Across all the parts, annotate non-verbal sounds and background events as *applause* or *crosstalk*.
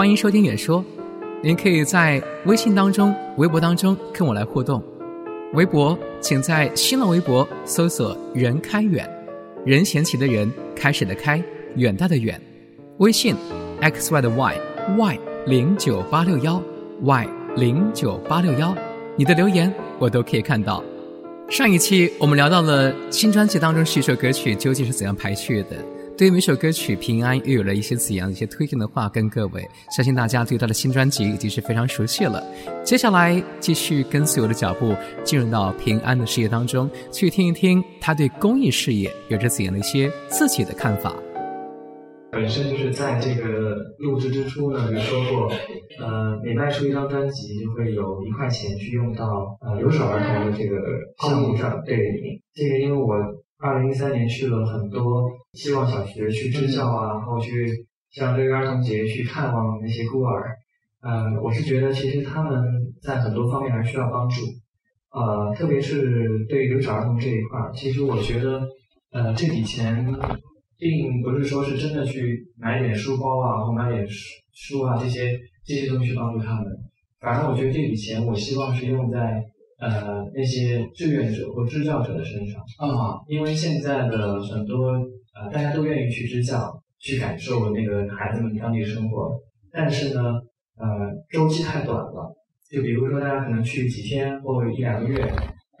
欢迎收听远说。您可以在微信当中、微博当中跟我来互动。微博，请在新浪微博搜索“任开远”，任贤齐的任，开始的开，远大的远。微信，x y 的 y，y 零九八六幺，y 零九八六幺。你的留言我都可以看到。上一期我们聊到了新专辑当中是一首歌曲究竟是怎样排序的。对于每首歌曲，平安又有了一些怎样的一些推荐的话跟各位，相信大家对他的新专辑已经是非常熟悉了。接下来继续跟随我的脚步，进入到平安的事业当中，去听一听他对公益事业有着怎样的一些自己的看法。本身就是在这个录制之初呢，就说过，呃，每卖出一张专辑，就会有一块钱去用到呃留守儿童的这个项目上。对，这个因为我。二零一三年去了很多希望小学去支教啊，然后去像六一儿童节去看望那些孤儿。呃，我是觉得其实他们在很多方面还需要帮助。呃，特别是对留守儿童这一块儿，其实我觉得，呃，这笔钱并不是说是真的去买点书包啊，或买点书书啊这些这些东西去帮助他们。反正我觉得这笔钱，我希望是用在。呃，那些志愿者或支教者的身上啊，因为现在的很多呃，大家都愿意去支教，去感受那个孩子们当地生活，但是呢，呃，周期太短了。就比如说，大家可能去几天或一两个月，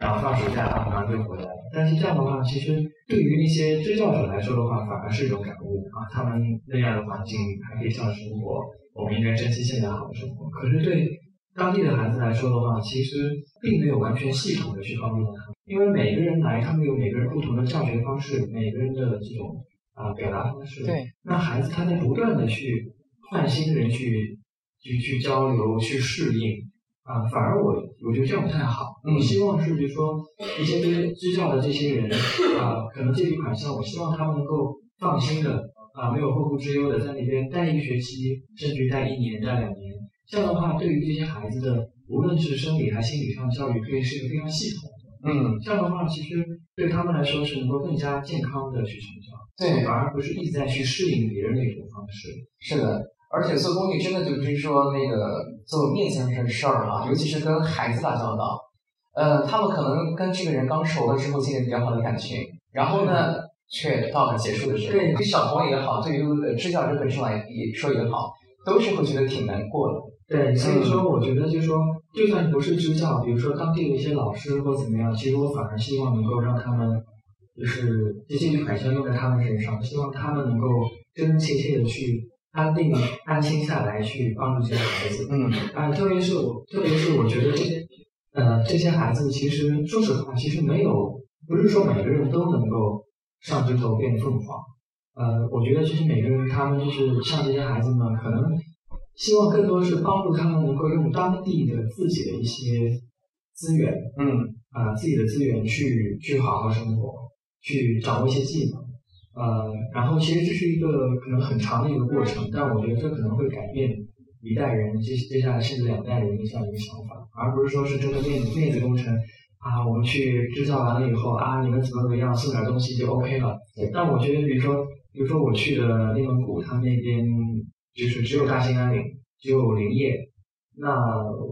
然后放暑假啊，马上就回来了。但是这样的话，其实对于那些支教者来说的话，反而是一种感悟啊，他们那样的环境还可以这样生活，我们应该珍惜现在好的生活。可是对当地的孩子来说的话，其实并没有完全系统的去帮助他们，因为每个人来，他们有每个人不同的教学方式，每个人的这种啊表达方式。对。那孩子他在不断的去换新人去去去交流去适应啊，反而我我觉得这样不太好。我希望是比如说一些支支教的这些人啊，可能这笔款项，我希望他们能够放心的啊，没有后顾之忧的在那边待一个学期，甚至于待一年、待两年。这样的话，对于这些孩子的，无论是生理还是心理上的教育，可以是一个非常系统的。嗯，这样的话，其实对他们来说是能够更加健康的去成长。对，反而不是一直在去适应别人的一种方式。是的，而且做公益真的就是说那个做面向的事儿啊，尤其是跟孩子打交道，呃，他们可能跟这个人刚熟了之后建立比较好的感情，然后呢，却到了结束的时候，对小朋友也好，对于支教这本身来说也好，都是会觉得挺难过的。对，所以说我觉得就是说，就算不是支教，比如说当地的一些老师或怎么样，其实我反而希望能够让他们，就是这些笔款项用在他们身上，希望他们能够真真切切的去安定、安心下来去帮助这些孩子。嗯，啊，特别是我，特别是我觉得这些，呃，这些孩子其实说实话，其实没有，不是说每个人都能够上枝头变凤凰。呃，我觉得其实每个人他们就是像这些孩子们可能。希望更多是帮助他们能够用当地的自己的一些资源，嗯，啊，自己的资源去去好好生活，去掌握一些技能，呃，然后其实这是一个可能很长的一个过程，但我觉得这可能会改变一代人接接下来甚至两代人的这样一个想法，而不是说是真的面面子工程啊，我们去制造完了以后啊，你们怎么怎么样送点东西就 OK 了。但我觉得，比如说，比如说我去的内蒙古，他们那边。就是只有大兴安岭，只有林业。那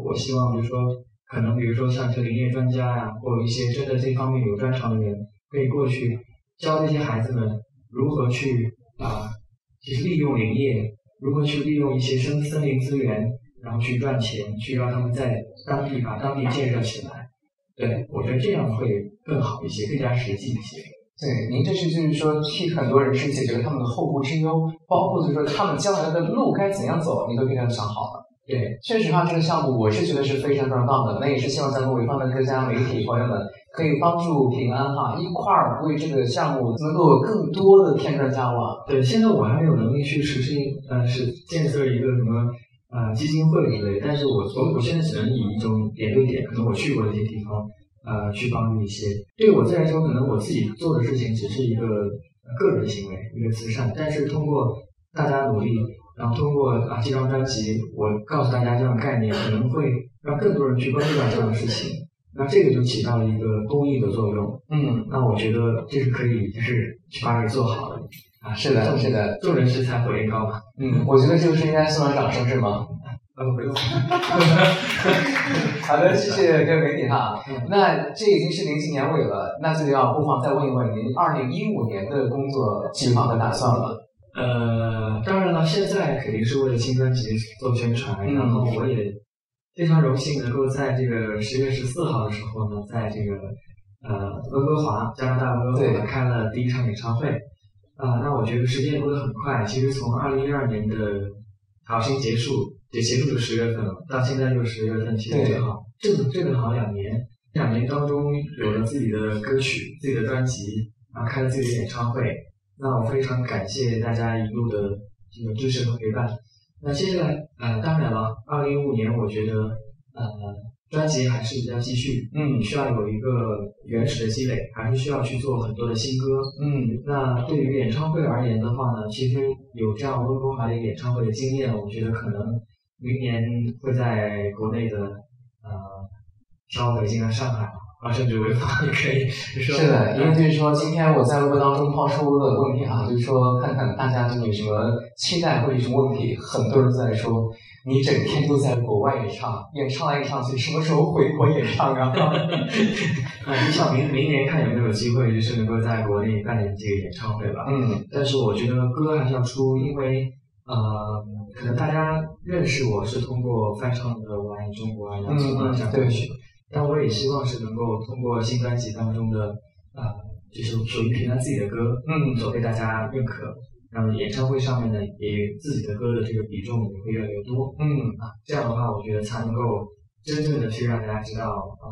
我希望，比如说，可能比如说像这林业专家呀，或者一些真的这方面有专长的人，可以过去教这些孩子们如何去啊，其实利用林业，如何去利用一些森森林资源，然后去赚钱，去让他们在当地把当地建设起来。对我觉得这样会更好一些，更加实际一些。对，您这是就是说替很多人是解决了他们的后顾之忧，包括就是说他们将来的路该怎样走，你都给他们想好了。对，确实哈，这个项目我是觉得是非常非常棒的。那也是希望咱们潍坊的各家媒体朋友们可以帮助平安哈一块儿为这个项目能够更多的添砖加瓦。对，现在我还没有能力去实行，呃，是建设一个什么呃基金会之类，但是我我我现在只能以一种点对点，可能我去过的一些地方。呃，去帮助一些。对我自来说，可能我自己做的事情只是一个个人行为，一个慈善。但是通过大家努力，然后通过啊这张专辑，我告诉大家这样的概念，可能会让更多人去关注到这样的事情。那这个就起到了一个公益的作用。嗯，那我觉得这是可以，就是去把它给做好的。啊，是的，是的，众人拾柴火焰高嘛。嗯，我觉得这个是应该送上掌声是吗？呃，不用。*laughs* 好的，谢谢各位媒体哈。那这已经是临近年尾了，那就要不妨再问一问您二零一五年的工作计划和打算了。呃，当然了，现在肯定是为了新专辑做宣传，嗯然后我也非常荣幸能够在这个十月十四号的时候呢，在这个呃温哥华，加拿大温哥华开了第一场演唱会。啊、那我觉得时间过得很快，其实从二零一二年的好心结束，也结束就十月份了，到现在又十月份，其实对正好正正正好两年。两年当中有了自己的歌曲、自己的专辑，然后开了自己的演唱会，那我非常感谢大家一路的这个支持和陪伴。那接下来，呃，当然了，二零一五年我觉得，呃，专辑还是要继续，嗯需要有一个原始的积累，还是需要去做很多的新歌。嗯那对于演唱会而言的话呢，其实有这样温哥华的演唱会的经验，我觉得可能明年会在国内的呃，像北京啊、上海啊，甚至潍坊也可以。是的，因为就是说，今天我在微博当中抛出的问题啊，就是说看看大家对你什么期待或者什么问题，很多人都在说你整天都在国外演唱，演唱来演唱去，什么时候回国演唱啊？*laughs* 呃，你想明明年看有没有机会，就是能够在国内办点这个演唱会吧。嗯但是我觉得歌还是要出，因为呃，可能大家认识我是通过翻唱的《我爱中国》啊、《这样的歌曲，但我也希望是能够通过新专辑当中的呃，就是属于平安自己的歌，嗯所被大家认可。然后演唱会上面呢，也自己的歌的这个比重也会越来越多嗯啊。这样的话，我觉得才能够真正的去让大家知道，呃，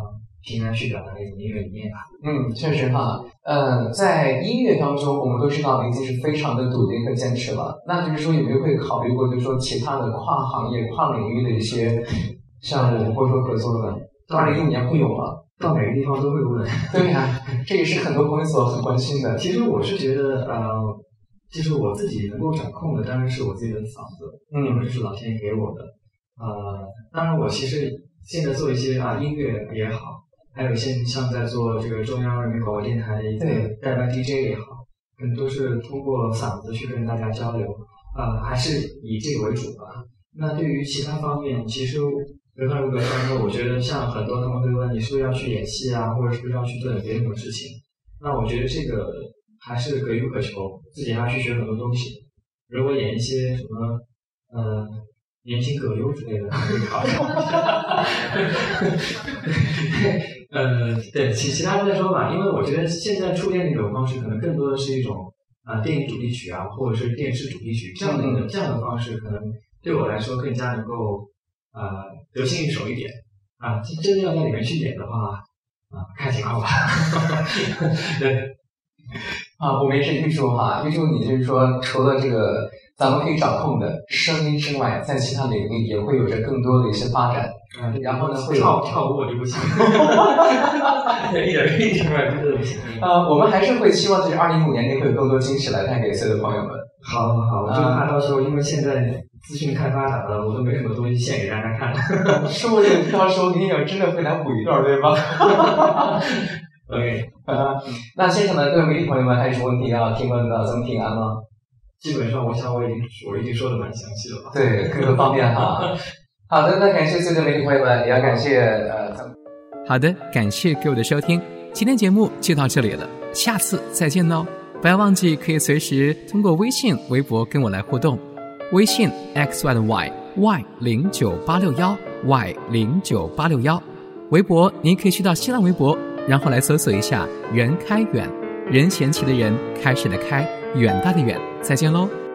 平安去表达的一种音乐理念吧。嗯，确实哈，呃，在音乐当中，我们都知道林夕是非常的笃定和坚持了。那就是说，有没有会考虑过，就是说其他的跨行业、跨领域的一些项目或者说合作呢？二零一五年会有吗？到哪个地方都会问。对呀、*laughs* 这也是很多朋友所很关心的。其实我是觉得，呃，就是我自己能够掌控的，当然是我自己的嗓子，嗯这是老天爷给我的。呃，当然我其实现在做一些啊音乐也好，还有一些像在做这个中央人民广播电台的一个代班 DJ 也好，可能都是通过嗓子去跟大家交流，呃，还是以这个为主吧。那对于其他方面，其实人和人格当中，我觉得像很多他们会问你是不是要去演戏啊，或者是不是要去做点别的什么事情。那我觉得这个还是可遇不可求，自己还要去学很多东西。如果演一些什么呃年轻葛优之类的，可以考虑。*laughs* *laughs* *laughs* 呃，对，其其他的再说吧，因为我觉得现在触电的一种方式，可能更多的是一种啊、呃电影主题曲啊，或者是电视主题曲这样的、嗯这样的方式，可能对我来说更加能够呃得心应手一点啊。真真的要在里面去演的话啊，看情况吧。*laughs* 对。*laughs* 啊，我们也是预祝哈，预祝你就是说，除了这个咱们可以掌控的声音之外，在其他领域也会有着更多的一些发展。嗯，然后呢会有跳跳舞我就不行，*laughs* 一点一点儿真的不行。呃，我们还是会希望就是二零一五年内会有更多惊喜来带给所有的朋友们。好好好，我就怕到时候，因为现在资讯太发达了，我都没什么东西献给大家看。*laughs* 说不定到时候你也真的会来补一段，对吧？*laughs* OK，呃，那现场的各位媒体朋友们，还有什么问题要提问的？咱们平安吗？基本上我想我已经我已经说的蛮详细了吧。对，各个方面哈。*laughs* 好的，那感谢所有的媒体朋友们，也要感谢呃。好的，感谢各位的收听，今天节目就到这里了，下次再见喽！不要忘记可以随时通过微信、微博跟我来互动，微信 x y 的 y y 零九八六幺 y 零九八六幺，微博您可以去到新浪微博，然后来搜索一下“任开远”，任贤齐的任，开始的开，远大的远，再见喽！